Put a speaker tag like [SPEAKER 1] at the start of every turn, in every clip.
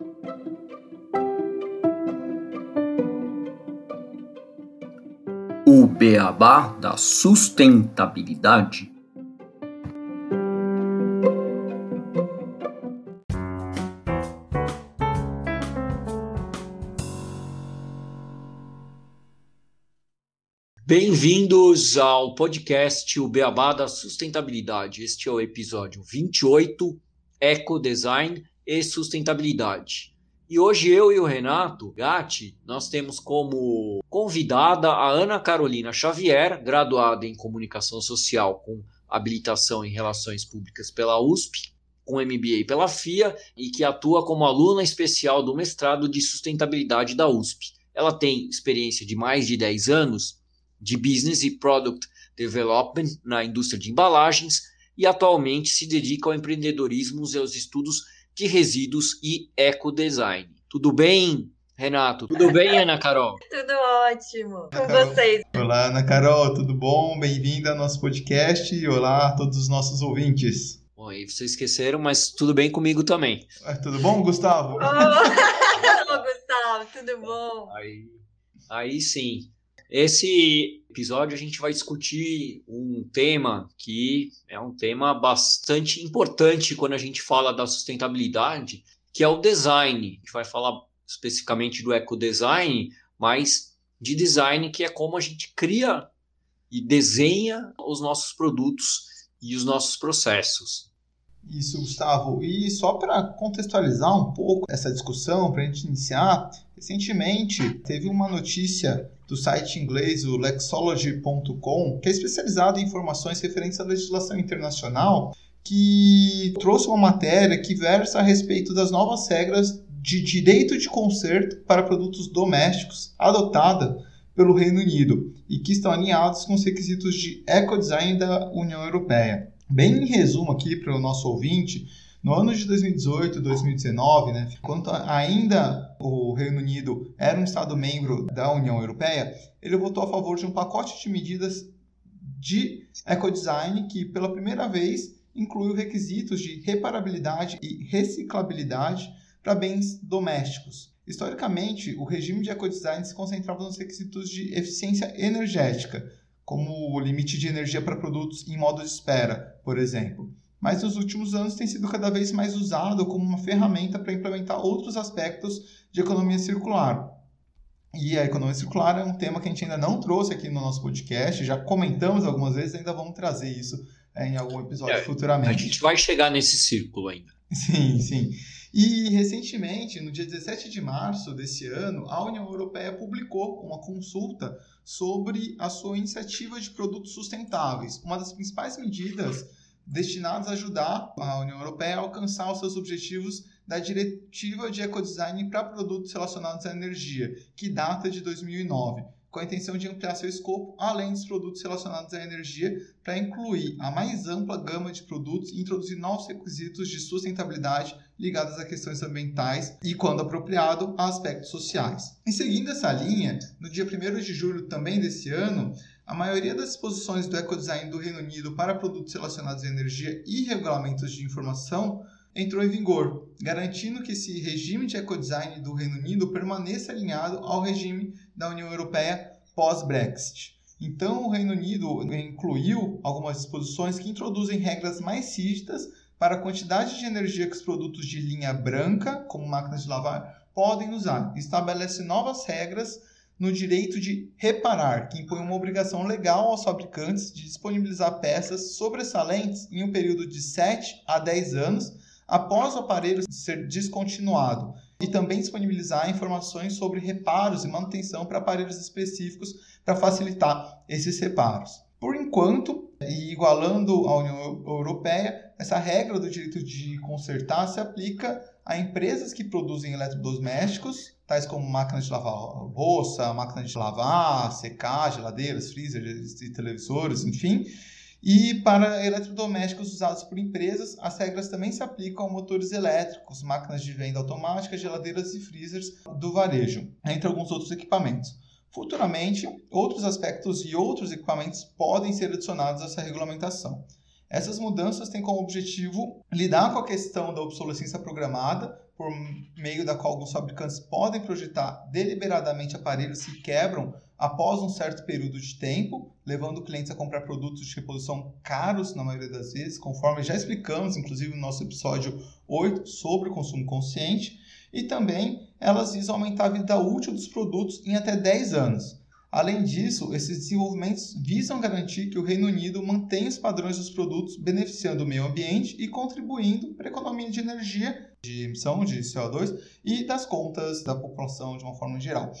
[SPEAKER 1] O beabá da sustentabilidade. Bem-vindos ao podcast O Beabá da Sustentabilidade. Este é o episódio 28, Eco Design e Sustentabilidade. E hoje eu e o Renato Gatti, nós temos como convidada a Ana Carolina Xavier, graduada em Comunicação Social com habilitação em Relações Públicas pela USP, com MBA pela FIA e que atua como aluna especial do mestrado de Sustentabilidade da USP. Ela tem experiência de mais de 10 anos de Business e Product Development na indústria de embalagens e atualmente se dedica ao empreendedorismo e aos estudos de resíduos e ecodesign. Tudo bem, Renato? Tudo bem, Ana Carol?
[SPEAKER 2] tudo ótimo. Com vocês.
[SPEAKER 3] Olá, Ana Carol, tudo bom? Bem-vinda ao nosso podcast e olá a todos os nossos ouvintes.
[SPEAKER 1] Bom, aí vocês esqueceram, mas tudo bem comigo também.
[SPEAKER 3] É, tudo bom, Gustavo?
[SPEAKER 2] Oh Gustavo, tudo bom?
[SPEAKER 1] Aí, aí sim. Esse episódio a gente vai discutir um tema que é um tema bastante importante quando a gente fala da sustentabilidade, que é o design. A gente vai falar especificamente do ecodesign, mas de design que é como a gente cria e desenha os nossos produtos e os nossos processos.
[SPEAKER 3] Isso, Gustavo. E só para contextualizar um pouco essa discussão, para a gente iniciar, recentemente teve uma notícia do site inglês, o lexology.com, que é especializado em informações referentes à legislação internacional, que trouxe uma matéria que versa a respeito das novas regras de direito de conserto para produtos domésticos adotada pelo Reino Unido e que estão alinhados com os requisitos de ecodesign da União Europeia. Bem em resumo aqui para o nosso ouvinte, no ano de 2018 2019, né, quando ainda o Reino Unido era um Estado membro da União Europeia, ele votou a favor de um pacote de medidas de ecodesign que, pela primeira vez, incluiu requisitos de reparabilidade e reciclabilidade para bens domésticos. Historicamente, o regime de ecodesign se concentrava nos requisitos de eficiência energética, como o limite de energia para produtos em modo de espera, por exemplo. Mas nos últimos anos tem sido cada vez mais usado como uma ferramenta para implementar outros aspectos de economia circular. E a economia circular é um tema que a gente ainda não trouxe aqui no nosso podcast, já comentamos algumas vezes, ainda vamos trazer isso é, em algum episódio é, futuramente.
[SPEAKER 1] A gente vai chegar nesse círculo ainda.
[SPEAKER 3] Sim, sim. E recentemente, no dia 17 de março desse ano, a União Europeia publicou uma consulta sobre a sua iniciativa de produtos sustentáveis. Uma das principais medidas destinadas a ajudar a União Europeia a alcançar os seus objetivos da Diretiva de Ecodesign para produtos relacionados à energia, que data de 2009 com a intenção de ampliar seu escopo além dos produtos relacionados à energia, para incluir a mais ampla gama de produtos e introduzir novos requisitos de sustentabilidade ligados a questões ambientais e, quando apropriado, a aspectos sociais. E seguindo essa linha, no dia 1 de julho também desse ano, a maioria das disposições do ecodesign do Reino Unido para produtos relacionados à energia e regulamentos de informação entrou em vigor, garantindo que esse regime de ecodesign do Reino Unido permaneça alinhado ao regime da União Europeia pós-Brexit. Então, o Reino Unido incluiu algumas disposições que introduzem regras mais rígidas para a quantidade de energia que os produtos de linha branca, como máquinas de lavar, podem usar. Estabelece novas regras no direito de reparar, que impõe uma obrigação legal aos fabricantes de disponibilizar peças sobressalentes em um período de 7 a 10 anos após o aparelho ser descontinuado e também disponibilizar informações sobre reparos e manutenção para aparelhos específicos para facilitar esses reparos. Por enquanto, e igualando a União Europeia, essa regra do direito de consertar se aplica a empresas que produzem eletrodomésticos, tais como máquinas de lavar louça, máquinas de lavar, secar, geladeiras, freezers e televisores, enfim, e para eletrodomésticos usados por empresas, as regras também se aplicam a motores elétricos, máquinas de venda automática, geladeiras e freezers do varejo, entre alguns outros equipamentos. Futuramente, outros aspectos e outros equipamentos podem ser adicionados a essa regulamentação. Essas mudanças têm como objetivo lidar com a questão da obsolescência programada por meio da qual alguns fabricantes podem projetar deliberadamente aparelhos que quebram após um certo período de tempo, levando clientes a comprar produtos de reposição caros na maioria das vezes, conforme já explicamos, inclusive no nosso episódio 8 sobre o consumo consciente, e também elas visam aumentar a vida útil dos produtos em até 10 anos. Além disso, esses desenvolvimentos visam garantir que o Reino Unido mantenha os padrões dos produtos, beneficiando o meio ambiente e contribuindo para a economia de energia, de emissão de CO2 e das contas da população de uma forma geral.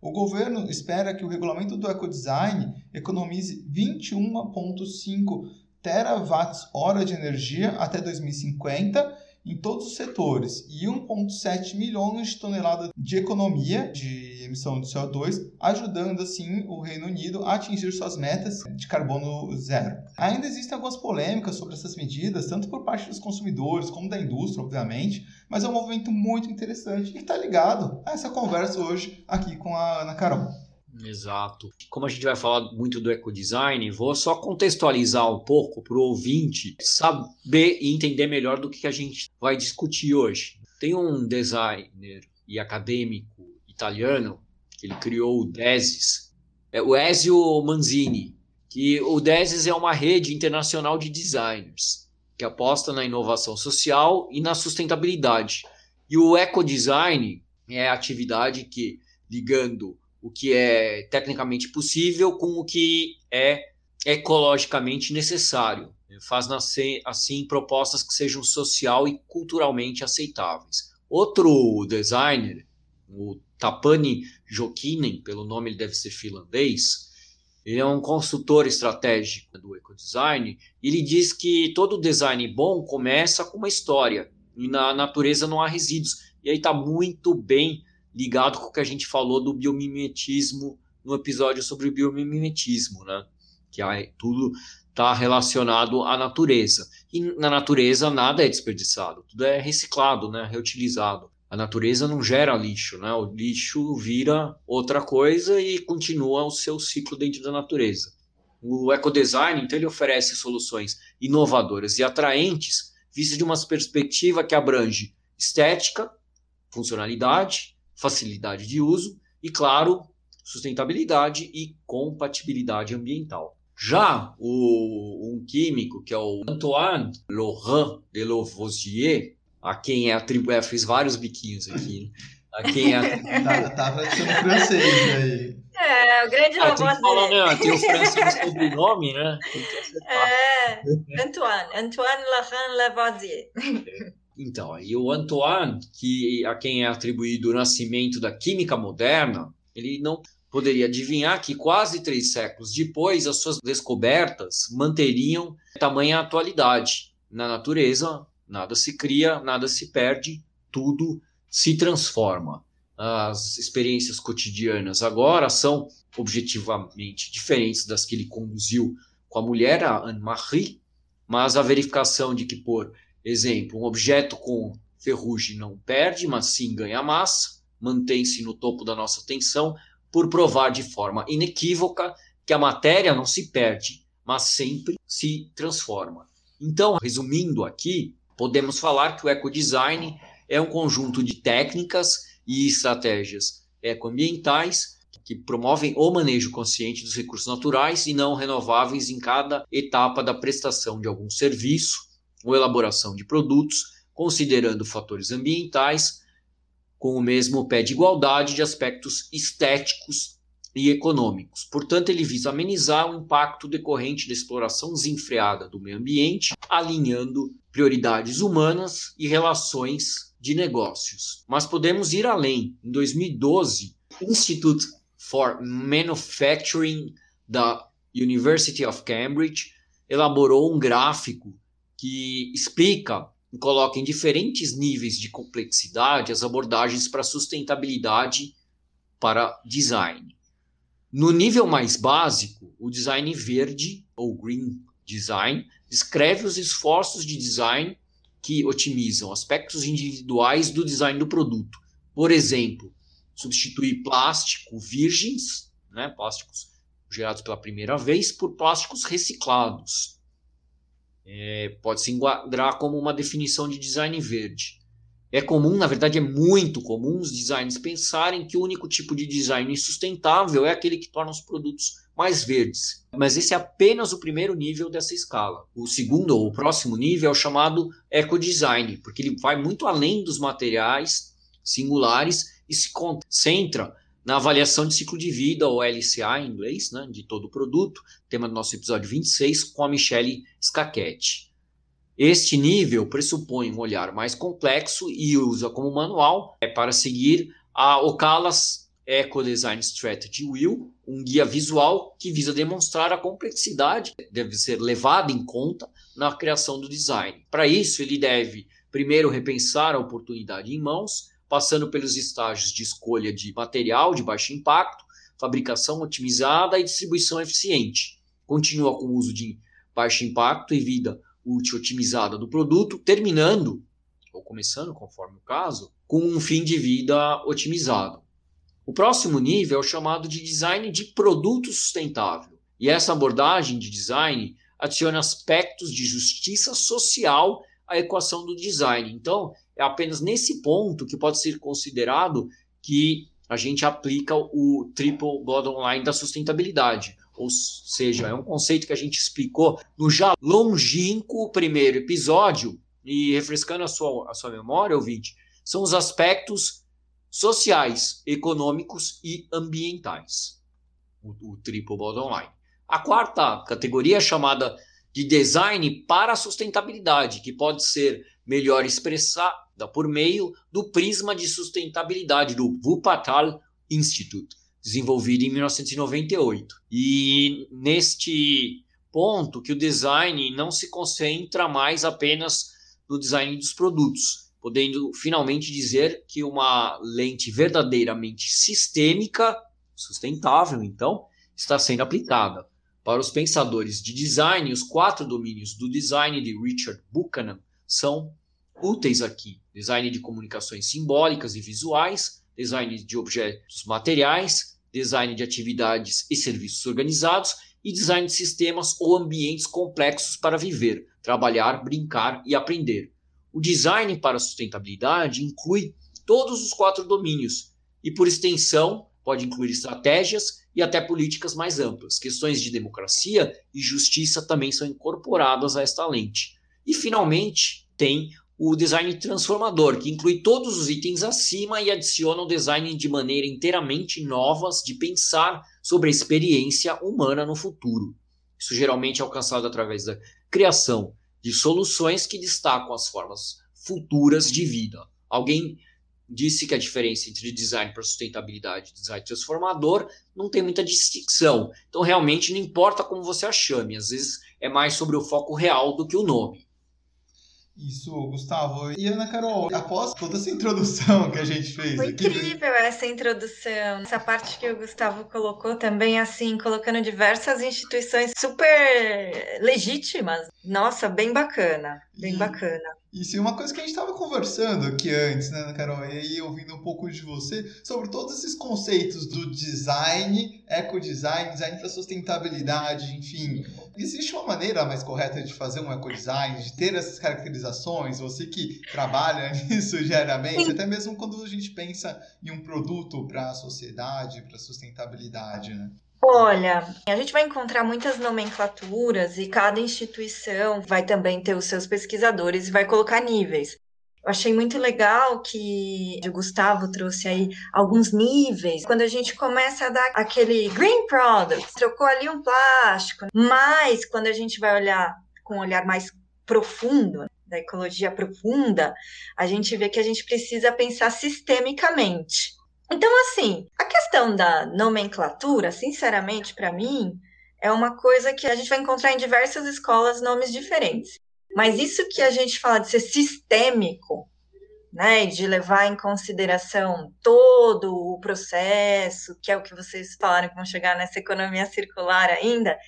[SPEAKER 3] O governo espera que o regulamento do ecodesign economize 21,5 terawatts-hora de energia até 2050 em todos os setores e 1,7 milhões de toneladas de economia de emissão de CO2, ajudando assim o Reino Unido a atingir suas metas de carbono zero. Ainda existem algumas polêmicas sobre essas medidas, tanto por parte dos consumidores como da indústria, obviamente, mas é um movimento muito interessante e está ligado a essa conversa hoje aqui com a Ana Carol.
[SPEAKER 1] Exato. Como a gente vai falar muito do ecodesign, vou só contextualizar um pouco para o ouvinte saber e entender melhor do que a gente vai discutir hoje. Tem um designer e acadêmico italiano que ele criou o DESIS, é o Ezio Manzini, que o DESIS é uma rede internacional de designers que aposta na inovação social e na sustentabilidade. E o ecodesign é a atividade que, ligando o que é tecnicamente possível com o que é ecologicamente necessário. Faz nascer, assim, propostas que sejam social e culturalmente aceitáveis. Outro designer, o Tapani Jokinen, pelo nome ele deve ser finlandês, ele é um consultor estratégico do ecodesign. Ele diz que todo design bom começa com uma história e na natureza não há resíduos. E aí está muito bem ligado com o que a gente falou do biomimetismo no episódio sobre o biomimetismo, né? Que tudo está relacionado à natureza. E na natureza nada é desperdiçado, tudo é reciclado, né? Reutilizado. A natureza não gera lixo, né? O lixo vira outra coisa e continua o seu ciclo dentro da natureza. O ecodesign, então, ele oferece soluções inovadoras e atraentes, vistas de uma perspectiva que abrange estética, funcionalidade, facilidade de uso e, claro, sustentabilidade e compatibilidade ambiental. Já o, um químico, que é o Antoine Laurent de Lavoisier, a quem é atribuído, é, fez vários biquinhos aqui, né? a quem é
[SPEAKER 3] Tava achando francês aí.
[SPEAKER 2] É, o grande ah.
[SPEAKER 1] Tem, né? tem o francês sobrenome, né?
[SPEAKER 2] É, Antoine, Antoine Laurent Lavoisier. É.
[SPEAKER 1] Então, e o Antoine, que a quem é atribuído o nascimento da química moderna, ele não poderia adivinhar que quase três séculos depois as suas descobertas manteriam tamanha atualidade. Na natureza, nada se cria, nada se perde, tudo se transforma. As experiências cotidianas agora são objetivamente diferentes das que ele conduziu com a mulher, a Anne-Marie, mas a verificação de que por Exemplo, um objeto com ferrugem não perde, mas sim ganha massa, mantém-se no topo da nossa atenção, por provar de forma inequívoca que a matéria não se perde, mas sempre se transforma. Então, resumindo aqui, podemos falar que o ecodesign é um conjunto de técnicas e estratégias ecoambientais que promovem o manejo consciente dos recursos naturais e não renováveis em cada etapa da prestação de algum serviço ou elaboração de produtos, considerando fatores ambientais com o mesmo pé de igualdade de aspectos estéticos e econômicos. Portanto, ele visa amenizar o impacto decorrente da exploração desenfreada do meio ambiente, alinhando prioridades humanas e relações de negócios. Mas podemos ir além. Em 2012, o Institute for Manufacturing da University of Cambridge elaborou um gráfico que explica e coloca em diferentes níveis de complexidade as abordagens para sustentabilidade para design. No nível mais básico, o design verde ou green design descreve os esforços de design que otimizam aspectos individuais do design do produto. Por exemplo, substituir plástico virgens, né, plásticos gerados pela primeira vez, por plásticos reciclados é, pode se enquadrar como uma definição de design verde. É comum, na verdade é muito comum, os designers pensarem que o único tipo de design sustentável é aquele que torna os produtos mais verdes. Mas esse é apenas o primeiro nível dessa escala. O segundo ou o próximo nível é o chamado ecodesign, porque ele vai muito além dos materiais singulares e se concentra na avaliação de ciclo de vida, ou LCA em inglês, né, de todo o produto, tema do nosso episódio 26, com a Michelle Scacchetti. Este nível pressupõe um olhar mais complexo e usa como manual é para seguir a Ocala's Eco Design Strategy Wheel, um guia visual que visa demonstrar a complexidade que deve ser levada em conta na criação do design. Para isso, ele deve primeiro repensar a oportunidade em mãos, passando pelos estágios de escolha de material de baixo impacto, fabricação otimizada e distribuição eficiente. Continua com o uso de baixo impacto e vida útil otimizada do produto, terminando, ou começando, conforme o caso, com um fim de vida otimizado. O próximo nível é o chamado de design de produto sustentável. E essa abordagem de design adiciona aspectos de justiça social à equação do design. Então, é apenas nesse ponto que pode ser considerado que a gente aplica o triple bottom line da sustentabilidade. Ou seja, é um conceito que a gente explicou no já longínquo primeiro episódio, e refrescando a sua, a sua memória, ouvinte, são os aspectos sociais, econômicos e ambientais. O, o triple bottom line. A quarta categoria é chamada de design para a sustentabilidade, que pode ser melhor expressada por meio do prisma de sustentabilidade do Wuppertal Institute desenvolvido em 1998. E neste ponto que o design não se concentra mais apenas no design dos produtos, podendo finalmente dizer que uma lente verdadeiramente sistêmica, sustentável, então, está sendo aplicada. Para os pensadores de design, os quatro domínios do design de Richard Buchanan são úteis aqui: design de comunicações simbólicas e visuais, design de objetos materiais, design de atividades e serviços organizados e design de sistemas ou ambientes complexos para viver, trabalhar, brincar e aprender. O design para sustentabilidade inclui todos os quatro domínios e, por extensão, pode incluir estratégias e até políticas mais amplas. Questões de democracia e justiça também são incorporadas a esta lente. E, finalmente, tem o design transformador, que inclui todos os itens acima e adiciona o design de maneira inteiramente novas de pensar sobre a experiência humana no futuro. Isso geralmente é alcançado através da criação de soluções que destacam as formas futuras de vida. Alguém disse que a diferença entre design para sustentabilidade e design transformador não tem muita distinção. Então, realmente, não importa como você a chame, às vezes é mais sobre o foco real do que o nome.
[SPEAKER 3] Isso, Gustavo. E Ana Carol, após toda essa introdução que a gente fez
[SPEAKER 2] Foi
[SPEAKER 3] aqui...
[SPEAKER 2] incrível essa introdução. Essa parte que o Gustavo colocou também, assim, colocando diversas instituições super legítimas. Nossa, bem bacana, bem e, bacana.
[SPEAKER 3] Isso, e uma coisa que a gente estava conversando aqui antes, né, Ana Carol, e aí ouvindo um pouco de você, sobre todos esses conceitos do design, ecodesign, design para sustentabilidade, enfim. Existe uma maneira mais correta de fazer um ecodesign, de ter essas caracterizações? Você que trabalha nisso diariamente, até mesmo quando a gente pensa em um produto para a sociedade, para a sustentabilidade, né?
[SPEAKER 2] Olha, a gente vai encontrar muitas nomenclaturas e cada instituição vai também ter os seus pesquisadores e vai colocar níveis. Eu achei muito legal que o Gustavo trouxe aí alguns níveis. Quando a gente começa a dar aquele green product, trocou ali um plástico, mas quando a gente vai olhar com um olhar mais profundo, da ecologia profunda, a gente vê que a gente precisa pensar sistemicamente. Então, assim, a questão da nomenclatura, sinceramente, para mim, é uma coisa que a gente vai encontrar em diversas escolas nomes diferentes. Mas isso que a gente fala de ser sistêmico, né, de levar em consideração todo o processo, que é o que vocês falaram que vão chegar nessa economia circular ainda,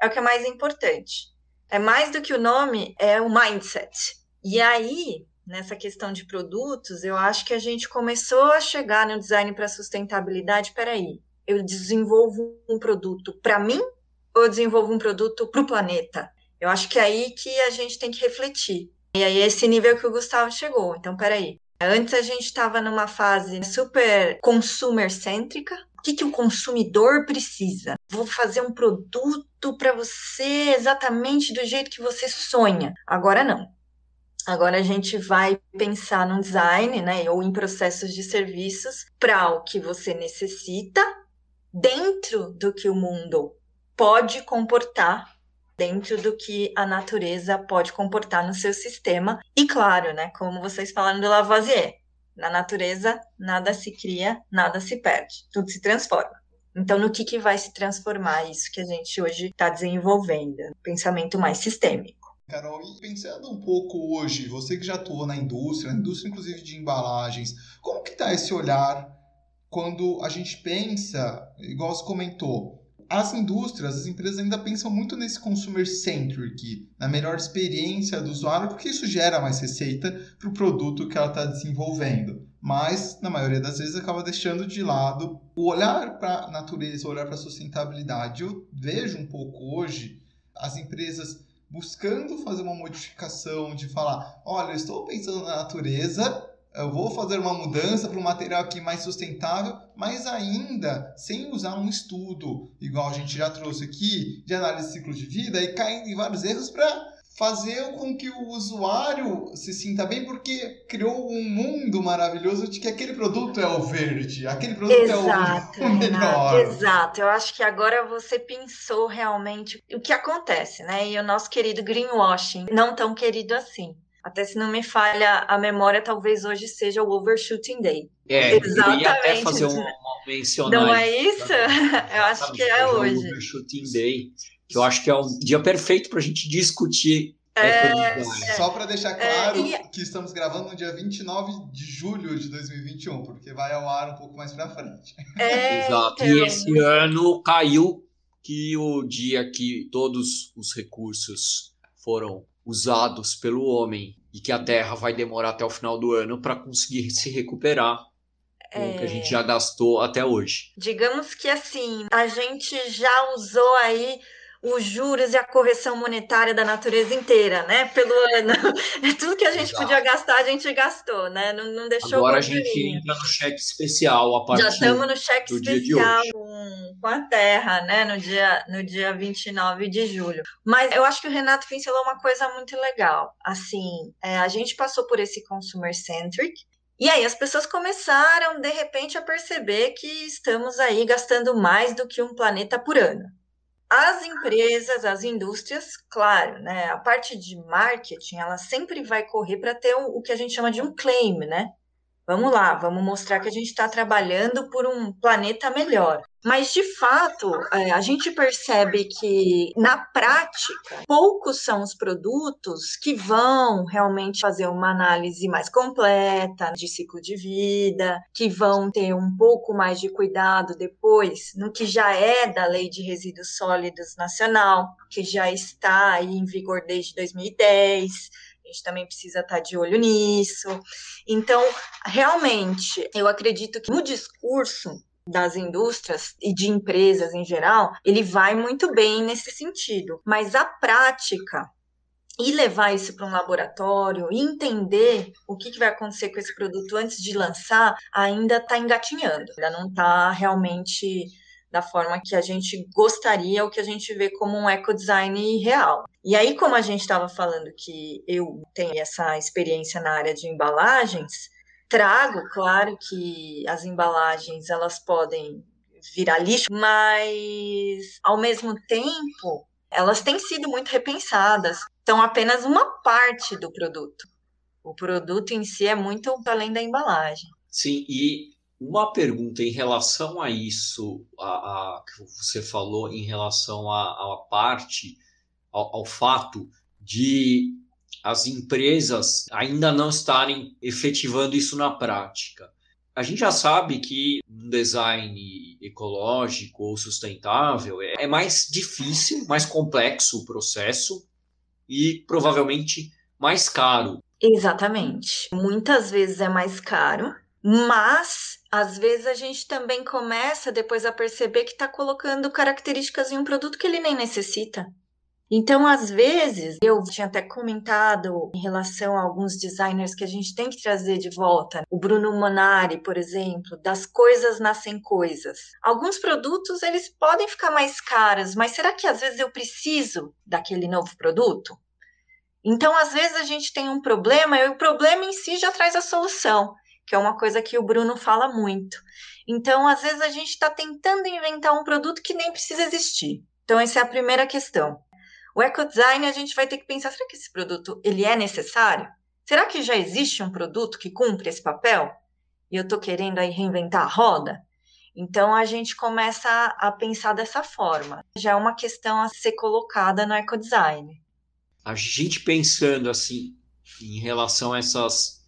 [SPEAKER 2] é o que é mais importante. É mais do que o nome, é o mindset. E aí, nessa questão de produtos, eu acho que a gente começou a chegar no design para sustentabilidade. Peraí, eu desenvolvo um produto para mim ou eu desenvolvo um produto para o planeta? Eu acho que é aí que a gente tem que refletir. E aí, esse nível que o Gustavo chegou. Então, peraí, Antes a gente estava numa fase super consumer-cêntrica. O que, que o consumidor precisa? Vou fazer um produto para você exatamente do jeito que você sonha. Agora não. Agora a gente vai pensar no design, né, ou em processos de serviços para o que você necessita dentro do que o mundo pode comportar, dentro do que a natureza pode comportar no seu sistema. E claro, né, como vocês falaram do Lavoisier, na natureza nada se cria, nada se perde, tudo se transforma. Então, no que, que vai se transformar isso que a gente hoje está desenvolvendo? Pensamento mais sistêmico.
[SPEAKER 3] Carol, e pensando um pouco hoje, você que já atuou na indústria, na indústria inclusive de embalagens, como que está esse olhar quando a gente pensa, igual você comentou, as indústrias, as empresas ainda pensam muito nesse consumer centric, na melhor experiência do usuário, porque isso gera mais receita para o produto que ela está desenvolvendo. Mas, na maioria das vezes, acaba deixando de lado o olhar para a natureza, o olhar para a sustentabilidade. Eu vejo um pouco hoje as empresas buscando fazer uma modificação de falar, olha, eu estou pensando na natureza, eu vou fazer uma mudança para um material aqui mais sustentável, mas ainda sem usar um estudo, igual a gente já trouxe aqui, de análise de ciclo de vida, e caindo em vários erros para fazer com que o usuário se sinta bem, porque criou um mundo maravilhoso de que aquele produto é o verde, aquele produto exato, é o, o melhor.
[SPEAKER 2] exato, eu acho que agora você pensou realmente o que acontece, né? E o nosso querido greenwashing, não tão querido assim. Até se não me falha a memória, talvez hoje seja o Overshooting Day.
[SPEAKER 1] É, Exatamente. eu ia até fazer um, um mencionar.
[SPEAKER 2] Não é isso? Eu acho que é hoje. O
[SPEAKER 1] Overshooting Day que eu acho que é um dia perfeito para a gente discutir
[SPEAKER 3] é, é, Só para deixar é, claro é, e... que estamos gravando no dia 29 de julho de 2021, porque vai ao ar um pouco mais para frente.
[SPEAKER 2] É,
[SPEAKER 1] Exato. Então... E esse ano caiu que o dia que todos os recursos foram usados pelo homem e que a Terra vai demorar até o final do ano para conseguir se recuperar o que a gente já gastou até hoje.
[SPEAKER 2] Digamos que assim, a gente já usou aí os juros e a correção monetária da natureza inteira, né? Pelo ano. Tudo que a gente Exato. podia gastar, a gente gastou, né? Não, não deixou
[SPEAKER 1] Agora a gente entra no cheque especial a partir
[SPEAKER 2] Já estamos no cheque especial com, com a Terra, né? No dia, no dia 29 de julho. Mas eu acho que o Renato pincelou uma coisa muito legal. Assim, é, a gente passou por esse consumer centric, e aí as pessoas começaram, de repente, a perceber que estamos aí gastando mais do que um planeta por ano. As empresas, as indústrias, claro, né? A parte de marketing, ela sempre vai correr para ter o, o, que a gente chama de um claim, né? Vamos lá, vamos mostrar que a gente está trabalhando por um planeta melhor. Mas, de fato, é, a gente percebe que, na prática, poucos são os produtos que vão realmente fazer uma análise mais completa de ciclo de vida, que vão ter um pouco mais de cuidado depois no que já é da Lei de Resíduos Sólidos Nacional, que já está aí em vigor desde 2010 a gente também precisa estar de olho nisso. Então, realmente, eu acredito que no discurso das indústrias e de empresas em geral, ele vai muito bem nesse sentido. Mas a prática e levar isso para um laboratório entender o que, que, vai acontecer com esse produto antes de lançar ainda está engatinhando, ainda não está realmente da forma que a gente gostaria, o que a gente vê como um ecodesign real. E aí, como a gente estava falando que eu tenho essa experiência na área de embalagens, trago, claro que as embalagens elas podem virar lixo, mas ao mesmo tempo elas têm sido muito repensadas. São apenas uma parte do produto. O produto em si é muito além da embalagem.
[SPEAKER 1] Sim, e uma pergunta em relação a isso, a, a que você falou em relação à parte, ao, ao fato de as empresas ainda não estarem efetivando isso na prática. A gente já sabe que um design ecológico ou sustentável é mais difícil, mais complexo o processo e provavelmente mais caro.
[SPEAKER 2] Exatamente. Muitas vezes é mais caro, mas às vezes a gente também começa depois a perceber que está colocando características em um produto que ele nem necessita. Então, às vezes, eu tinha até comentado em relação a alguns designers que a gente tem que trazer de volta. O Bruno Monari, por exemplo, das coisas nascem coisas. Alguns produtos, eles podem ficar mais caros, mas será que às vezes eu preciso daquele novo produto? Então, às vezes a gente tem um problema e o problema em si já traz a solução, que é uma coisa que o Bruno fala muito. Então, às vezes a gente está tentando inventar um produto que nem precisa existir. Então, essa é a primeira questão. O ecodesign a gente vai ter que pensar, será que esse produto ele é necessário? Será que já existe um produto que cumpre esse papel? E eu estou querendo aí reinventar a roda? Então a gente começa a, pensar dessa forma. Já é uma questão a ser colocada no ecodesign.
[SPEAKER 1] A gente pensando assim em relação a essas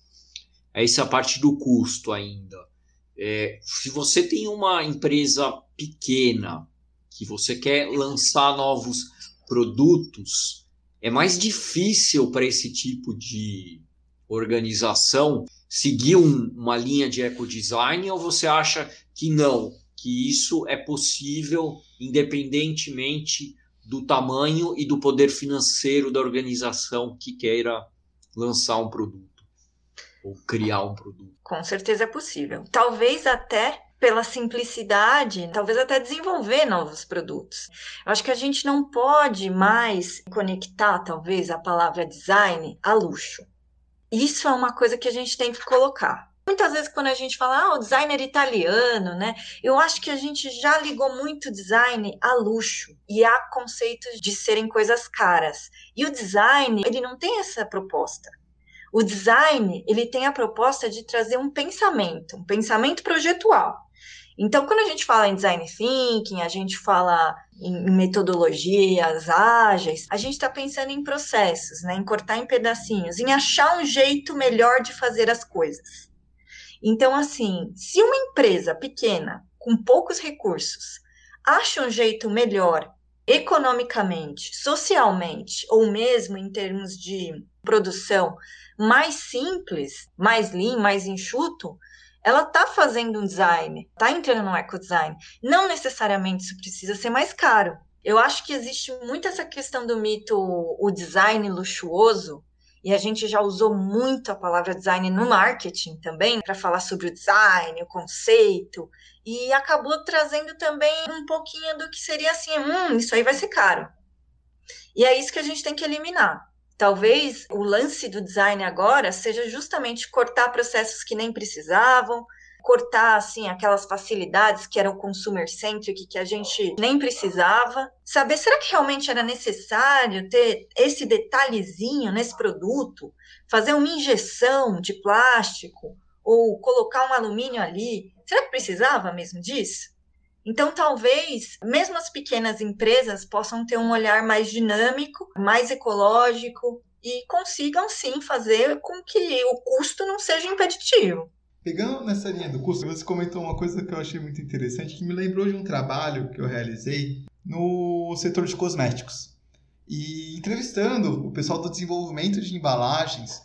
[SPEAKER 1] a essa parte do custo ainda. É, se você tem uma empresa pequena que você quer lançar novos produtos, é mais difícil para esse tipo de organização seguir um, uma linha de ecodesign ou você acha que não, que isso é possível independentemente do tamanho e do poder financeiro da organização que queira lançar um produto ou criar um produto?
[SPEAKER 2] Com certeza é possível. Talvez até pela simplicidade, talvez até desenvolver novos produtos. Eu acho que a gente não pode mais conectar, talvez, a palavra design a luxo. Isso é uma coisa que a gente tem que colocar. Muitas vezes, quando a gente fala, ah, o designer italiano, né? Eu acho que a gente já ligou muito design a luxo e a conceitos de serem coisas caras. E o design, ele não tem essa proposta. O design, ele tem a proposta de trazer um pensamento, um pensamento projetual. Então, quando a gente fala em design thinking, a gente fala em metodologias ágeis, a gente está pensando em processos, né? em cortar em pedacinhos, em achar um jeito melhor de fazer as coisas. Então, assim, se uma empresa pequena, com poucos recursos, acha um jeito melhor economicamente, socialmente, ou mesmo em termos de produção, mais simples, mais lean, mais enxuto, ela está fazendo um design, está entrando no ecodesign. Não necessariamente isso precisa ser mais caro. Eu acho que existe muito essa questão do mito o design luxuoso, e a gente já usou muito a palavra design no marketing também, para falar sobre o design, o conceito, e acabou trazendo também um pouquinho do que seria assim: hum, isso aí vai ser caro. E é isso que a gente tem que eliminar. Talvez o lance do design agora seja justamente cortar processos que nem precisavam, cortar assim aquelas facilidades que eram consumer centric que a gente nem precisava, saber será que realmente era necessário ter esse detalhezinho nesse produto, fazer uma injeção de plástico ou colocar um alumínio ali, será que precisava mesmo disso? Então, talvez, mesmo as pequenas empresas possam ter um olhar mais dinâmico, mais ecológico e consigam sim fazer com que o custo não seja impeditivo.
[SPEAKER 3] Pegando nessa linha do custo, você comentou uma coisa que eu achei muito interessante, que me lembrou de um trabalho que eu realizei no setor de cosméticos. E entrevistando o pessoal do desenvolvimento de embalagens,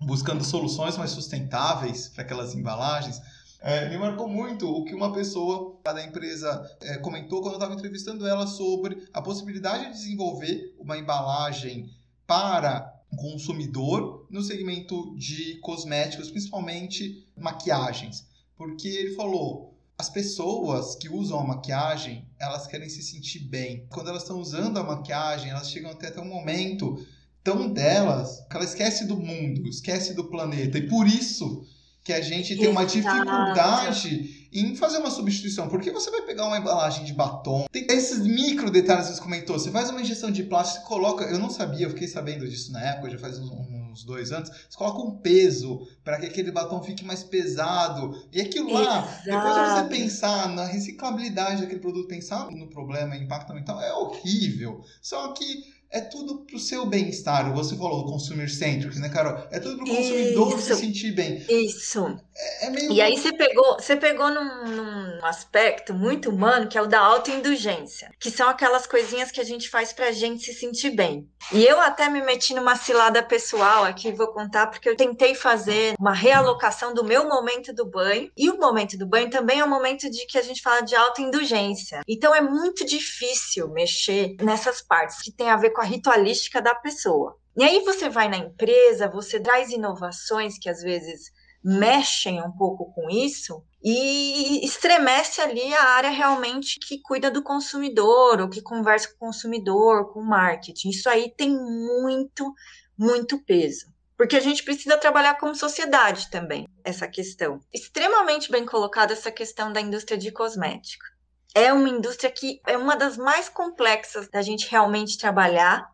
[SPEAKER 3] buscando soluções mais sustentáveis para aquelas embalagens, é, me marcou muito o que uma pessoa da empresa é, comentou quando eu estava entrevistando ela sobre a possibilidade de desenvolver uma embalagem para consumidor no segmento de cosméticos, principalmente maquiagens. Porque ele falou, as pessoas que usam a maquiagem, elas querem se sentir bem. Quando elas estão usando a maquiagem, elas chegam até, até um momento tão delas que ela esquece do mundo, esquece do planeta. E por isso que a gente tem uma dificuldade em fazer uma substituição. Porque você vai pegar uma embalagem de batom, tem esses micro detalhes que você comentou. Você faz uma injeção de plástico, coloca. Eu não sabia, eu fiquei sabendo disso na época, já faz uns, uns dois anos. Você coloca um peso para que aquele batom fique mais pesado. E aquilo lá, Exato. depois de você pensar na reciclabilidade daquele produto, pensar no problema, impacto ambiental, é horrível. Só que é tudo pro seu bem-estar. Você falou consumer centric, né, Carol? É tudo pro consumidor Isso. se sentir bem.
[SPEAKER 2] Isso.
[SPEAKER 3] É, é meio...
[SPEAKER 2] E aí você pegou, você pegou num, num, aspecto muito humano, que é o da autoindulgência, que são aquelas coisinhas que a gente faz pra gente se sentir bem. E eu até me meti numa cilada pessoal aqui, vou contar, porque eu tentei fazer uma realocação do meu momento do banho. E o momento do banho também é um momento de que a gente fala de autoindulgência. Então é muito difícil mexer nessas partes que tem a ver com a ritualística da pessoa. E aí você vai na empresa, você traz inovações que às vezes mexem um pouco com isso e estremece ali a área realmente que cuida do consumidor, ou que conversa com o consumidor, com o marketing. Isso aí tem muito, muito peso. Porque a gente precisa trabalhar como sociedade também, essa questão. Extremamente bem colocada essa questão da indústria de cosmética. É uma indústria que é uma das mais complexas da gente realmente trabalhar,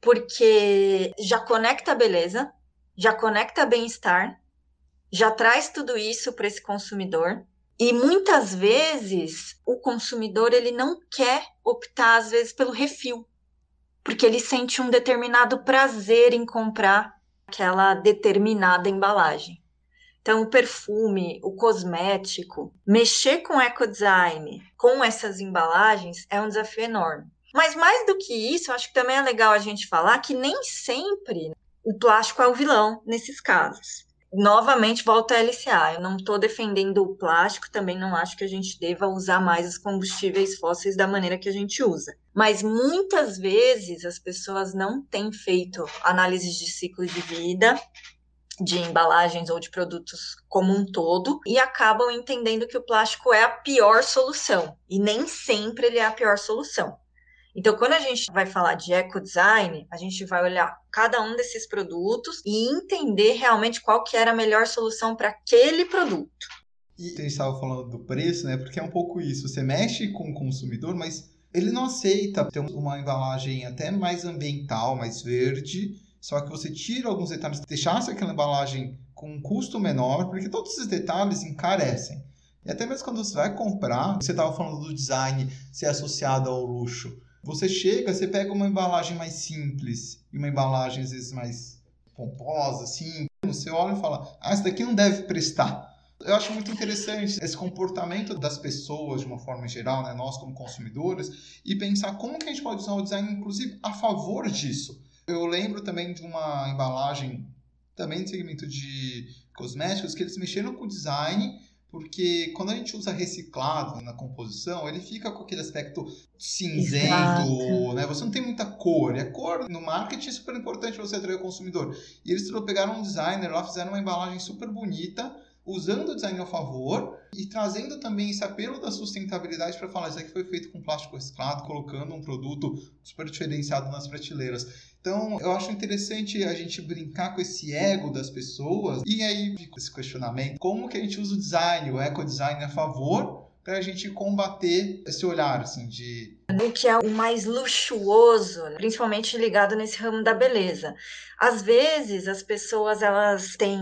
[SPEAKER 2] porque já conecta beleza, já conecta bem-estar, já traz tudo isso para esse consumidor. E muitas vezes o consumidor ele não quer optar às vezes pelo refil, porque ele sente um determinado prazer em comprar aquela determinada embalagem. Então, o perfume, o cosmético, mexer com ecodesign, com essas embalagens, é um desafio enorme. Mas mais do que isso, eu acho que também é legal a gente falar que nem sempre o plástico é o vilão nesses casos novamente volta a LCA. Eu não estou defendendo o plástico, também não acho que a gente deva usar mais os combustíveis fósseis da maneira que a gente usa. Mas muitas vezes as pessoas não têm feito análises de ciclo de vida de embalagens ou de produtos como um todo e acabam entendendo que o plástico é a pior solução. E nem sempre ele é a pior solução. Então, quando a gente vai falar de ecodesign, a gente vai olhar cada um desses produtos e entender realmente qual que era a melhor solução para aquele produto.
[SPEAKER 3] E gente estava falando do preço, né? Porque é um pouco isso. Você mexe com o consumidor, mas ele não aceita ter uma embalagem até mais ambiental, mais verde, só que você tira alguns detalhes, deixasse aquela embalagem com um custo menor, porque todos esses detalhes encarecem. E até mesmo quando você vai comprar, você estava falando do design ser associado ao luxo. Você chega, você pega uma embalagem mais simples e uma embalagem às vezes mais pomposa, assim. Você olha e fala, ah, isso daqui não deve prestar. Eu acho muito interessante esse comportamento das pessoas de uma forma geral, né? nós como consumidores, e pensar como que a gente pode usar o design, inclusive, a favor disso. Eu lembro também de uma embalagem, também no segmento de cosméticos, que eles mexeram com o design porque quando a gente usa reciclado na composição, ele fica com aquele aspecto cinzento, Exato. né? Você não tem muita cor. E a cor no marketing é super importante para você atrair o consumidor. E eles pegaram um designer lá, fizeram uma embalagem super bonita, usando o design ao favor e trazendo também esse apelo da sustentabilidade para falar isso aqui foi feito com plástico reciclado, colocando um produto super diferenciado nas prateleiras. Então, eu acho interessante a gente brincar com esse ego das pessoas e aí esse questionamento: como que a gente usa o design, o eco-design a favor para a gente combater esse olhar assim de
[SPEAKER 2] o que é o mais luxuoso, principalmente ligado nesse ramo da beleza. Às vezes as pessoas elas têm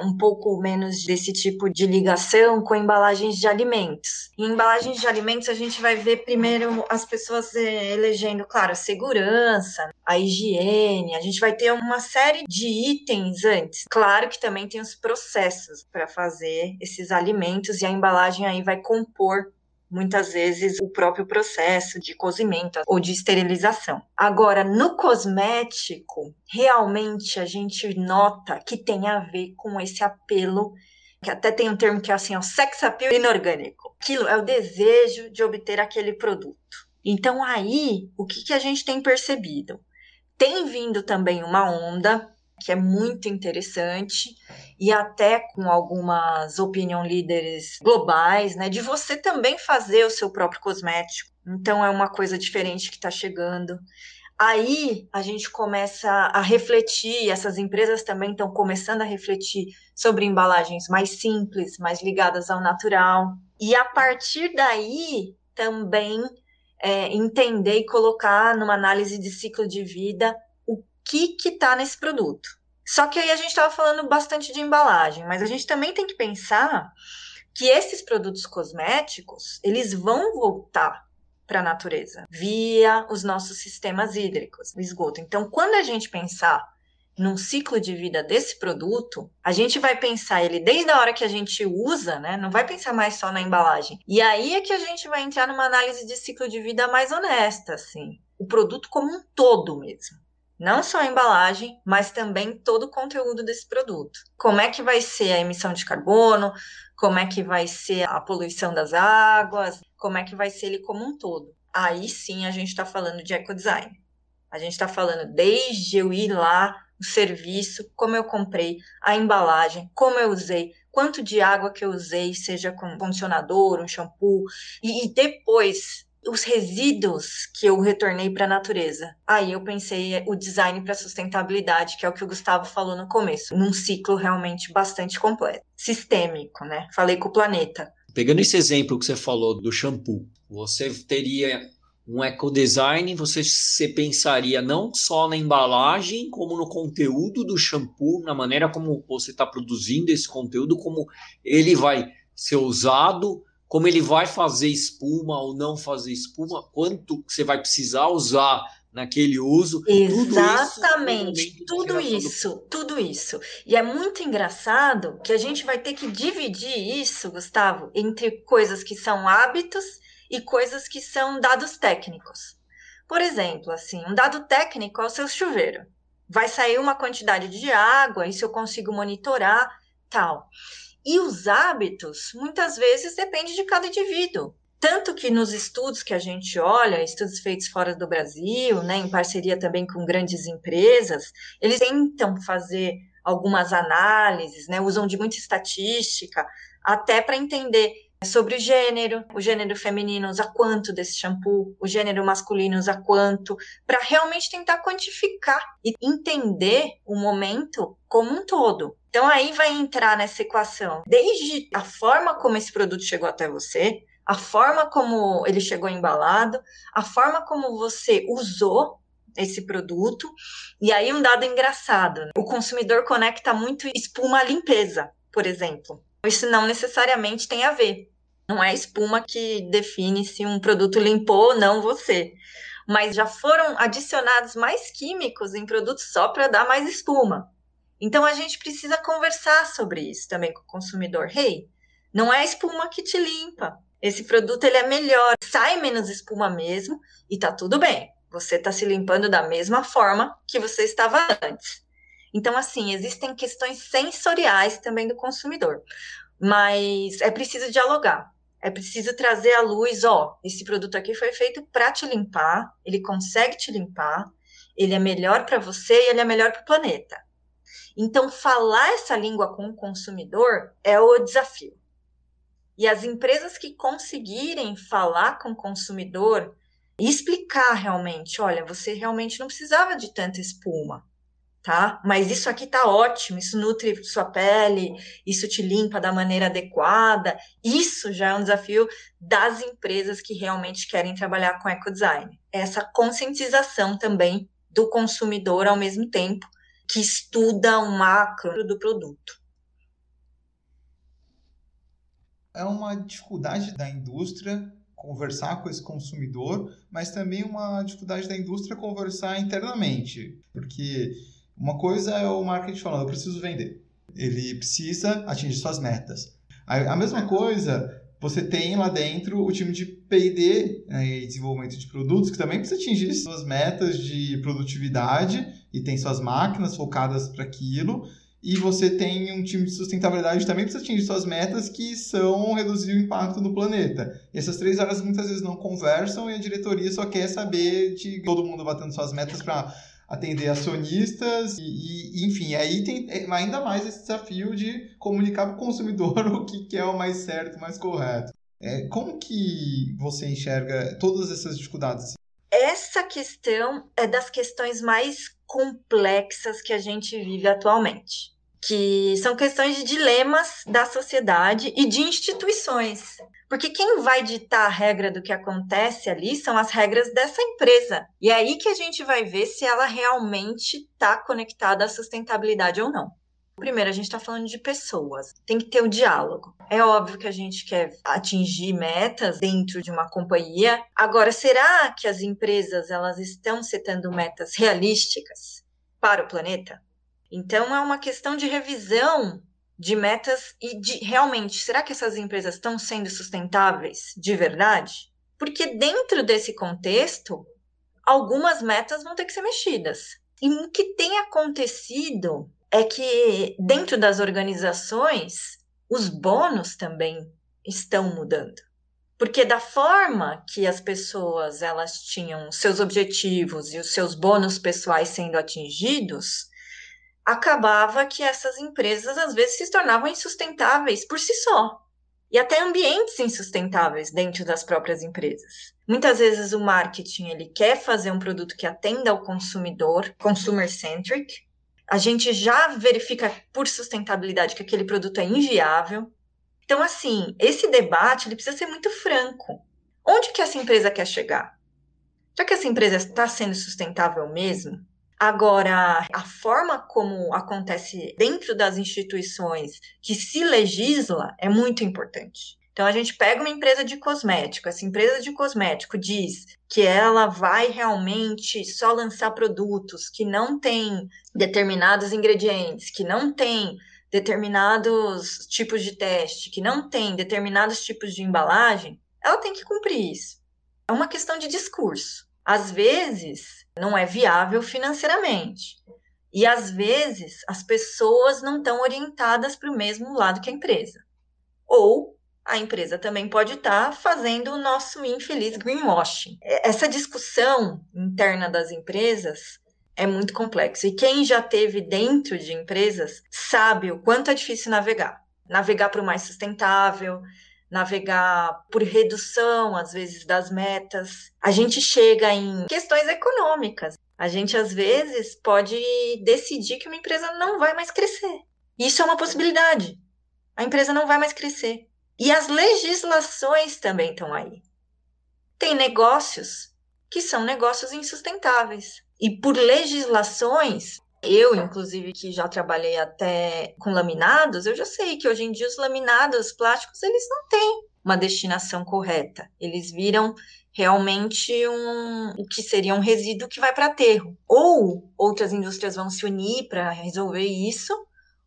[SPEAKER 2] um pouco menos desse tipo de ligação com embalagens de alimentos. Em embalagens de alimentos a gente vai ver primeiro as pessoas eh, elegendo, claro, a segurança, a higiene, a gente vai ter uma série de itens antes. Claro que também tem os processos para fazer esses alimentos e a embalagem aí vai compor muitas vezes o próprio processo de cozimento ou de esterilização. Agora, no cosmético, realmente a gente nota que tem a ver com esse apelo, que até tem um termo que é assim, o sex appeal inorgânico. Aquilo é o desejo de obter aquele produto. Então aí, o que, que a gente tem percebido? Tem vindo também uma onda que é muito interessante e até com algumas opinion leaders globais, né, de você também fazer o seu próprio cosmético. Então é uma coisa diferente que está chegando. Aí a gente começa a refletir, essas empresas também estão começando a refletir sobre embalagens mais simples, mais ligadas ao natural. E a partir daí também é, entender e colocar numa análise de ciclo de vida que está nesse produto. Só que aí a gente estava falando bastante de embalagem, mas a gente também tem que pensar que esses produtos cosméticos eles vão voltar para a natureza via os nossos sistemas hídricos, o esgoto. Então, quando a gente pensar num ciclo de vida desse produto, a gente vai pensar ele desde a hora que a gente usa, né? Não vai pensar mais só na embalagem. E aí é que a gente vai entrar numa análise de ciclo de vida mais honesta, assim. O produto como um todo mesmo. Não só a embalagem, mas também todo o conteúdo desse produto. Como é que vai ser a emissão de carbono? Como é que vai ser a poluição das águas? Como é que vai ser ele como um todo? Aí sim a gente está falando de ecodesign. A gente está falando desde eu ir lá, o serviço, como eu comprei, a embalagem, como eu usei, quanto de água que eu usei, seja com condicionador, um shampoo, e, e depois os resíduos que eu retornei para a natureza. Aí eu pensei o design para sustentabilidade, que é o que o Gustavo falou no começo, num ciclo realmente bastante completo, sistêmico, né? Falei com o planeta.
[SPEAKER 1] Pegando esse exemplo que você falou do shampoo, você teria um ecodesign, você, você pensaria não só na embalagem, como no conteúdo do shampoo, na maneira como você está produzindo esse conteúdo, como ele vai ser usado, como ele vai fazer espuma ou não fazer espuma, quanto você vai precisar usar naquele uso.
[SPEAKER 2] Exatamente, tudo isso, tudo isso, tudo isso. E é muito engraçado que a gente vai ter que dividir isso, Gustavo, entre coisas que são hábitos e coisas que são dados técnicos. Por exemplo, assim, um dado técnico é o seu chuveiro. Vai sair uma quantidade de água, isso eu consigo monitorar, tal. E os hábitos, muitas vezes, depende de cada indivíduo. Tanto que nos estudos que a gente olha, estudos feitos fora do Brasil, né, em parceria também com grandes empresas, eles tentam fazer algumas análises, né, usam de muita estatística, até para entender sobre o gênero, o gênero feminino usa quanto desse shampoo, o gênero masculino usa quanto, para realmente tentar quantificar e entender o momento como um todo. Então aí vai entrar nessa equação desde a forma como esse produto chegou até você, a forma como ele chegou embalado, a forma como você usou esse produto. E aí um dado engraçado, né? o consumidor conecta muito espuma à limpeza, por exemplo. Isso não necessariamente tem a ver. Não é a espuma que define se um produto limpou ou não você. Mas já foram adicionados mais químicos em produtos só para dar mais espuma. Então a gente precisa conversar sobre isso também com o consumidor. Hey, não é a espuma que te limpa. Esse produto ele é melhor, sai menos espuma mesmo e tá tudo bem. Você está se limpando da mesma forma que você estava antes. Então, assim, existem questões sensoriais também do consumidor, mas é preciso dialogar. É preciso trazer à luz, ó, esse produto aqui foi feito para te limpar, ele consegue te limpar, ele é melhor para você e ele é melhor para o planeta. Então, falar essa língua com o consumidor é o desafio. E as empresas que conseguirem falar com o consumidor e explicar realmente, olha, você realmente não precisava de tanta espuma tá? Mas isso aqui tá ótimo, isso nutre sua pele, isso te limpa da maneira adequada. Isso já é um desafio das empresas que realmente querem trabalhar com ecodesign. Essa conscientização também do consumidor ao mesmo tempo que estuda o macro do produto.
[SPEAKER 3] É uma dificuldade da indústria conversar com esse consumidor, mas também uma dificuldade da indústria conversar internamente, porque uma coisa é o marketing falando, eu preciso vender. Ele precisa atingir suas metas. A, mesma coisa, você tem lá dentro o time de P&D né, e desenvolvimento de produtos, que também precisa atingir suas metas de produtividade e tem suas máquinas focadas para aquilo. E você tem um time de sustentabilidade que também precisa atingir suas metas, que são reduzir o impacto no planeta. E essas três áreas muitas vezes não conversam e a diretoria só quer saber de todo mundo batendo suas metas para atender acionistas e, e, enfim, aí tem é, ainda mais esse desafio de comunicar para o consumidor o que, que é o mais certo, o mais correto. É, como que você enxerga todas essas dificuldades?
[SPEAKER 2] Essa questão é das questões mais complexas que a gente vive atualmente que são questões de dilemas da sociedade e de instituições. Porque quem vai ditar a regra do que acontece ali são as regras dessa empresa. E é aí que a gente vai ver se ela realmente está conectada à sustentabilidade ou não. Primeiro, a gente está falando de pessoas, tem que ter o um diálogo. É óbvio que a gente quer atingir metas dentro de uma companhia. Agora, será que as empresas elas estão setando metas realísticas para o planeta? Então é uma questão de revisão de metas e de realmente, será que essas empresas estão sendo sustentáveis de verdade? Porque dentro desse contexto, algumas metas vão ter que ser mexidas. E o que tem acontecido é que dentro das organizações, os bônus também estão mudando. Porque da forma que as pessoas elas tinham seus objetivos e os seus bônus pessoais sendo atingidos, acabava que essas empresas às vezes se tornavam insustentáveis por si só. E até ambientes insustentáveis dentro das próprias empresas. Muitas vezes o marketing ele quer fazer um produto que atenda ao consumidor, consumer centric. A gente já verifica por sustentabilidade que aquele produto é inviável. Então, assim, esse debate ele precisa ser muito franco. Onde que essa empresa quer chegar? Já que essa empresa está sendo sustentável mesmo, Agora, a forma como acontece dentro das instituições que se legisla é muito importante. Então, a gente pega uma empresa de cosmético, essa empresa de cosmético diz que ela vai realmente só lançar produtos que não têm determinados ingredientes, que não têm determinados tipos de teste, que não tem determinados tipos de embalagem, ela tem que cumprir isso. É uma questão de discurso. Às vezes, não é viável financeiramente. E às vezes as pessoas não estão orientadas para o mesmo lado que a empresa. Ou a empresa também pode estar tá fazendo o nosso infeliz greenwashing. Essa discussão interna das empresas é muito complexa. E quem já teve dentro de empresas sabe o quanto é difícil navegar. Navegar para o mais sustentável, navegar por redução, às vezes, das metas. A gente chega em questões econômicas. A gente, às vezes, pode decidir que uma empresa não vai mais crescer. Isso é uma possibilidade. A empresa não vai mais crescer. E as legislações também estão aí. Tem negócios que são negócios insustentáveis. E por legislações, eu, inclusive, que já trabalhei até com laminados, eu já sei que hoje em dia os laminados plásticos, eles não têm uma destinação correta. Eles viram realmente um, o que seria um resíduo que vai para aterro. Ou outras indústrias vão se unir para resolver isso,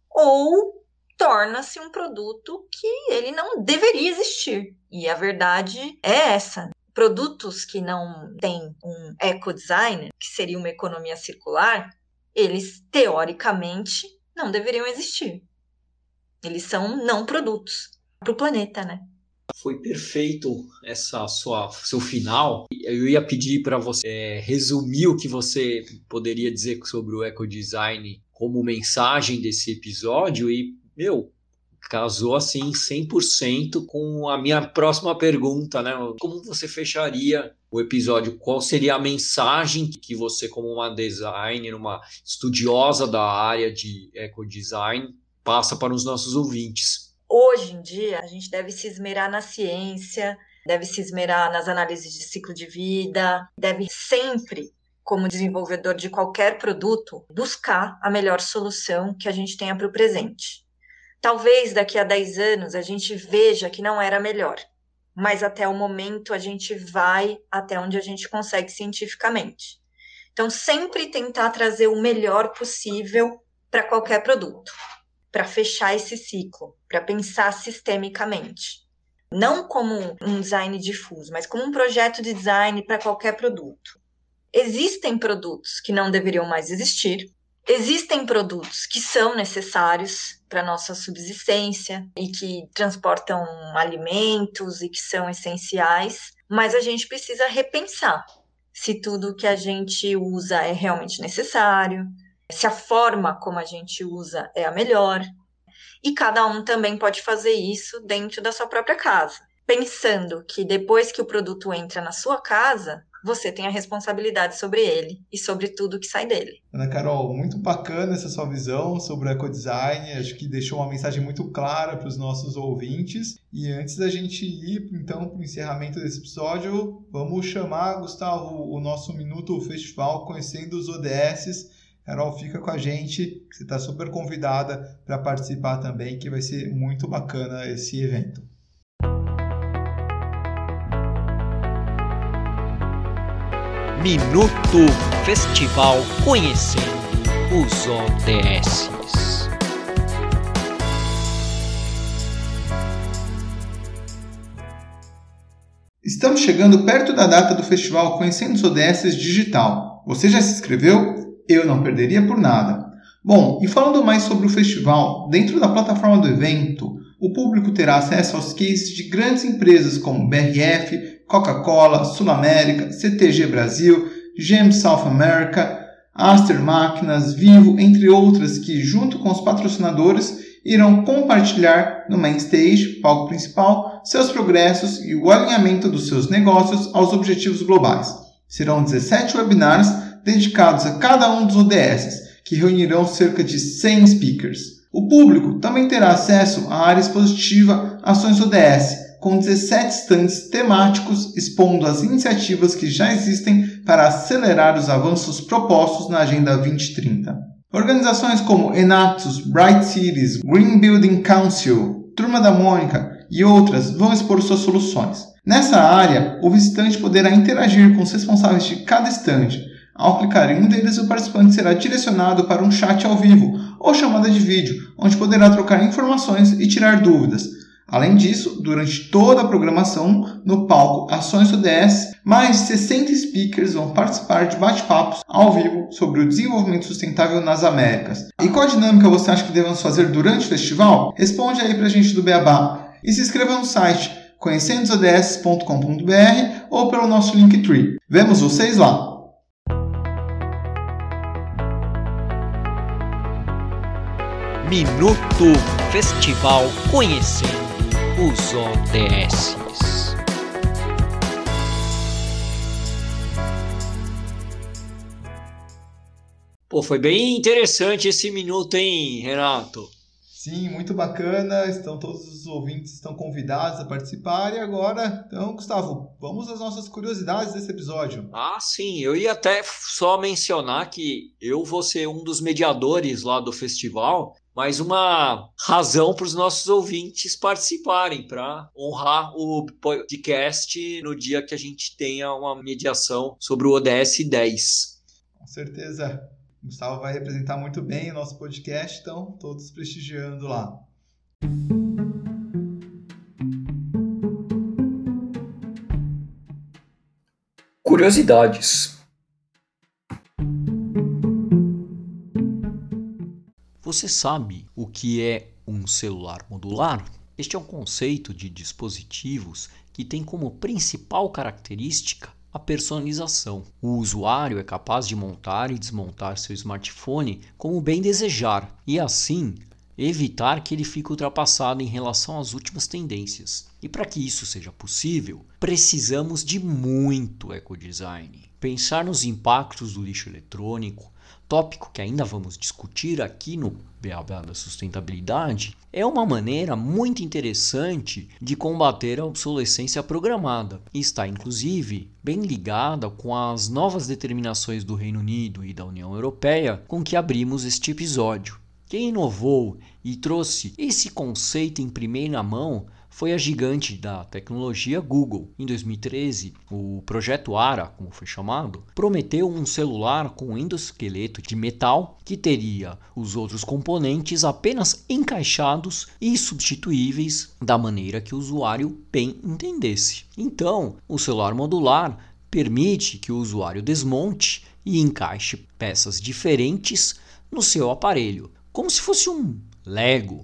[SPEAKER 2] ou torna-se um produto que ele não deveria existir. E a verdade é essa. Produtos que não têm um eco-design, que seria uma economia circular, eles, teoricamente, não deveriam existir. Eles são não produtos para o planeta, né?
[SPEAKER 1] Foi perfeito essa sua seu final. Eu ia pedir para você é, resumir o que você poderia dizer sobre o ecodesign como mensagem desse episódio e, meu, casou assim 100% com a minha próxima pergunta, né? Como você fecharia o episódio? Qual seria a mensagem que você, como uma designer, uma estudiosa da área de ecodesign, passa para os nossos ouvintes?
[SPEAKER 2] Hoje em dia, a gente deve se esmerar na ciência, deve se esmerar nas análises de ciclo de vida, deve sempre como desenvolvedor de qualquer produto, buscar a melhor solução que a gente tenha para o presente. Talvez daqui a 10 anos a gente veja que não era melhor, mas até o momento a gente vai até onde a gente consegue cientificamente. Então, sempre tentar trazer o melhor possível para qualquer produto, para fechar esse ciclo, para pensar sistemicamente. Não como um design difuso, mas como um projeto de design para qualquer produto. Existem produtos que não deveriam mais existir, existem produtos que são necessários para nossa subsistência e que transportam alimentos e que são essenciais, mas a gente precisa repensar se tudo que a gente usa é realmente necessário, se a forma como a gente usa é a melhor. E cada um também pode fazer isso dentro da sua própria casa, pensando que depois que o produto entra na sua casa, você tem a responsabilidade sobre ele e sobre tudo que sai dele.
[SPEAKER 3] Ana Carol, muito bacana essa sua visão sobre o ecodesign. Acho que deixou uma mensagem muito clara para os nossos ouvintes. E antes da gente ir, então, para o encerramento desse episódio, vamos chamar, Gustavo, o nosso Minuto Festival Conhecendo os ODS. Carol, fica com a gente, você está super convidada para participar também, que vai ser muito bacana esse evento.
[SPEAKER 1] Minuto Festival Conhecendo os ODS.
[SPEAKER 3] Estamos chegando perto da data do festival Conhecendo os ODS Digital. Você já se inscreveu? Eu não perderia por nada. Bom, e falando mais sobre o festival, dentro da plataforma do evento, o público terá acesso aos cases de grandes empresas como BRF, Coca-Cola, Sul América, CTG Brasil, GM South America, Aster Máquinas, Vivo, entre outras que, junto com os patrocinadores, irão compartilhar no main stage, palco principal, seus progressos e o alinhamento dos seus negócios aos objetivos globais. Serão 17 webinars dedicados a cada um dos ODS, que reunirão cerca de 100 speakers. O público também terá acesso à área expositiva Ações ODS, com 17 stands temáticos expondo as iniciativas que já existem para acelerar os avanços propostos na Agenda 2030. Organizações como Enatus, Bright Cities, Green Building Council, Turma da Mônica e outras vão expor suas soluções. Nessa área, o visitante poderá interagir com os responsáveis de cada estande. Ao clicar em um deles, o participante será direcionado para um chat ao vivo ou chamada de vídeo, onde poderá trocar informações e tirar dúvidas. Além disso, durante toda a programação, no palco Ações ODS, mais de 60 speakers vão participar de bate-papos ao vivo sobre o desenvolvimento sustentável nas Américas. E qual dinâmica você acha que devemos fazer durante o festival? Responde aí pra gente do Beabá. E se inscreva no site conhecendosods.com.br ou pelo nosso Linktree. Vemos vocês lá!
[SPEAKER 1] Minuto Festival Conhecendo os ODS. Pô, foi bem interessante esse minuto, hein, Renato?
[SPEAKER 3] Sim, muito bacana. Estão todos os ouvintes estão convidados a participar. E agora, então, Gustavo, vamos às nossas curiosidades desse episódio.
[SPEAKER 1] Ah, sim. Eu ia até só mencionar que eu vou ser um dos mediadores lá do festival mais uma razão para os nossos ouvintes participarem, para honrar o podcast no dia que a gente tenha uma mediação sobre o ODS 10.
[SPEAKER 3] Com certeza. Gustavo vai representar muito bem o nosso podcast, então todos prestigiando lá.
[SPEAKER 1] Curiosidades. Você sabe o que é um celular modular? Este é um conceito de dispositivos que tem como principal característica a personalização. O usuário é capaz de montar e desmontar seu smartphone como bem desejar e assim evitar que ele fique ultrapassado em relação às últimas tendências. E para que isso seja possível, precisamos de muito ecodesign. Pensar nos impactos do lixo eletrônico, tópico que ainda vamos discutir aqui no Beabá da Sustentabilidade, é uma maneira muito interessante de combater a obsolescência programada está inclusive bem ligada com as novas determinações do Reino Unido e da União Europeia com que abrimos este episódio. Quem inovou e trouxe esse conceito em primeira mão foi a gigante da tecnologia Google. Em 2013, o projeto ARA, como foi chamado, prometeu um celular com endosqueleto de metal que teria os outros componentes apenas encaixados e substituíveis da maneira que o usuário bem entendesse. Então, o celular modular permite que o usuário desmonte e encaixe peças diferentes no seu aparelho, como se fosse um Lego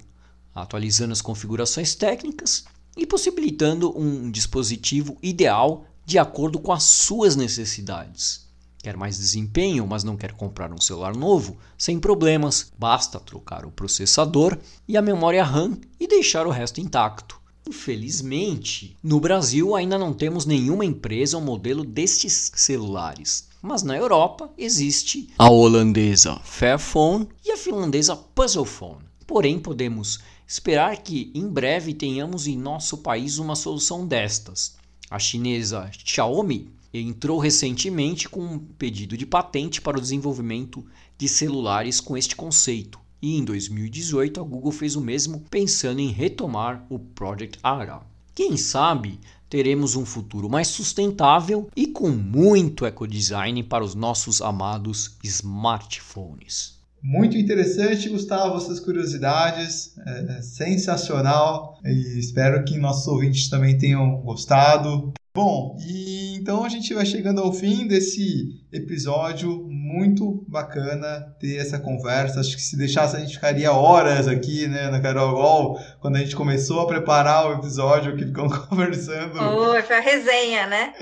[SPEAKER 1] atualizando as configurações técnicas e possibilitando um dispositivo ideal de acordo com as suas necessidades. Quer mais desempenho, mas não quer comprar um celular novo? Sem problemas, basta trocar o processador e a memória RAM e deixar o resto intacto. Infelizmente, no Brasil ainda não temos nenhuma empresa ou modelo destes celulares, mas na Europa existe a holandesa Fairphone e a finlandesa Puzzlephone. Porém, podemos esperar que em breve tenhamos em nosso país uma solução destas. A chinesa Xiaomi entrou recentemente com um pedido de patente para o desenvolvimento de celulares com este conceito. E em 2018 a Google fez o mesmo, pensando em retomar o Project Ara. Quem sabe teremos um futuro mais sustentável e com muito ecodesign para os nossos amados smartphones.
[SPEAKER 3] Muito interessante, Gustavo, essas curiosidades. É, é sensacional. E espero que nossos ouvintes também tenham gostado. Bom, e então a gente vai chegando ao fim desse episódio muito bacana ter essa conversa. Acho que se deixasse a gente ficaria horas aqui, né, na Carol quando a gente começou a preparar o episódio que ficamos conversando.
[SPEAKER 2] Oi, foi a resenha, né?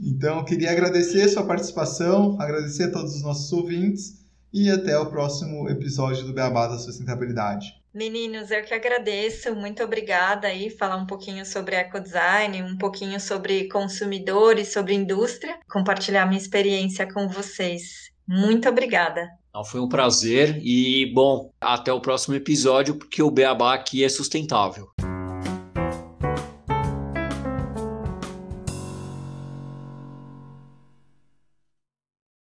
[SPEAKER 3] Então, queria agradecer a sua participação, agradecer a todos os nossos ouvintes e até o próximo episódio do Beabá da Sustentabilidade.
[SPEAKER 2] Meninos, eu que agradeço, muito obrigada aí, falar um pouquinho sobre ecodesign, um pouquinho sobre consumidores, sobre indústria, compartilhar minha experiência com vocês. Muito obrigada.
[SPEAKER 1] Não, foi um prazer e, bom, até o próximo episódio, porque o Beabá aqui é sustentável.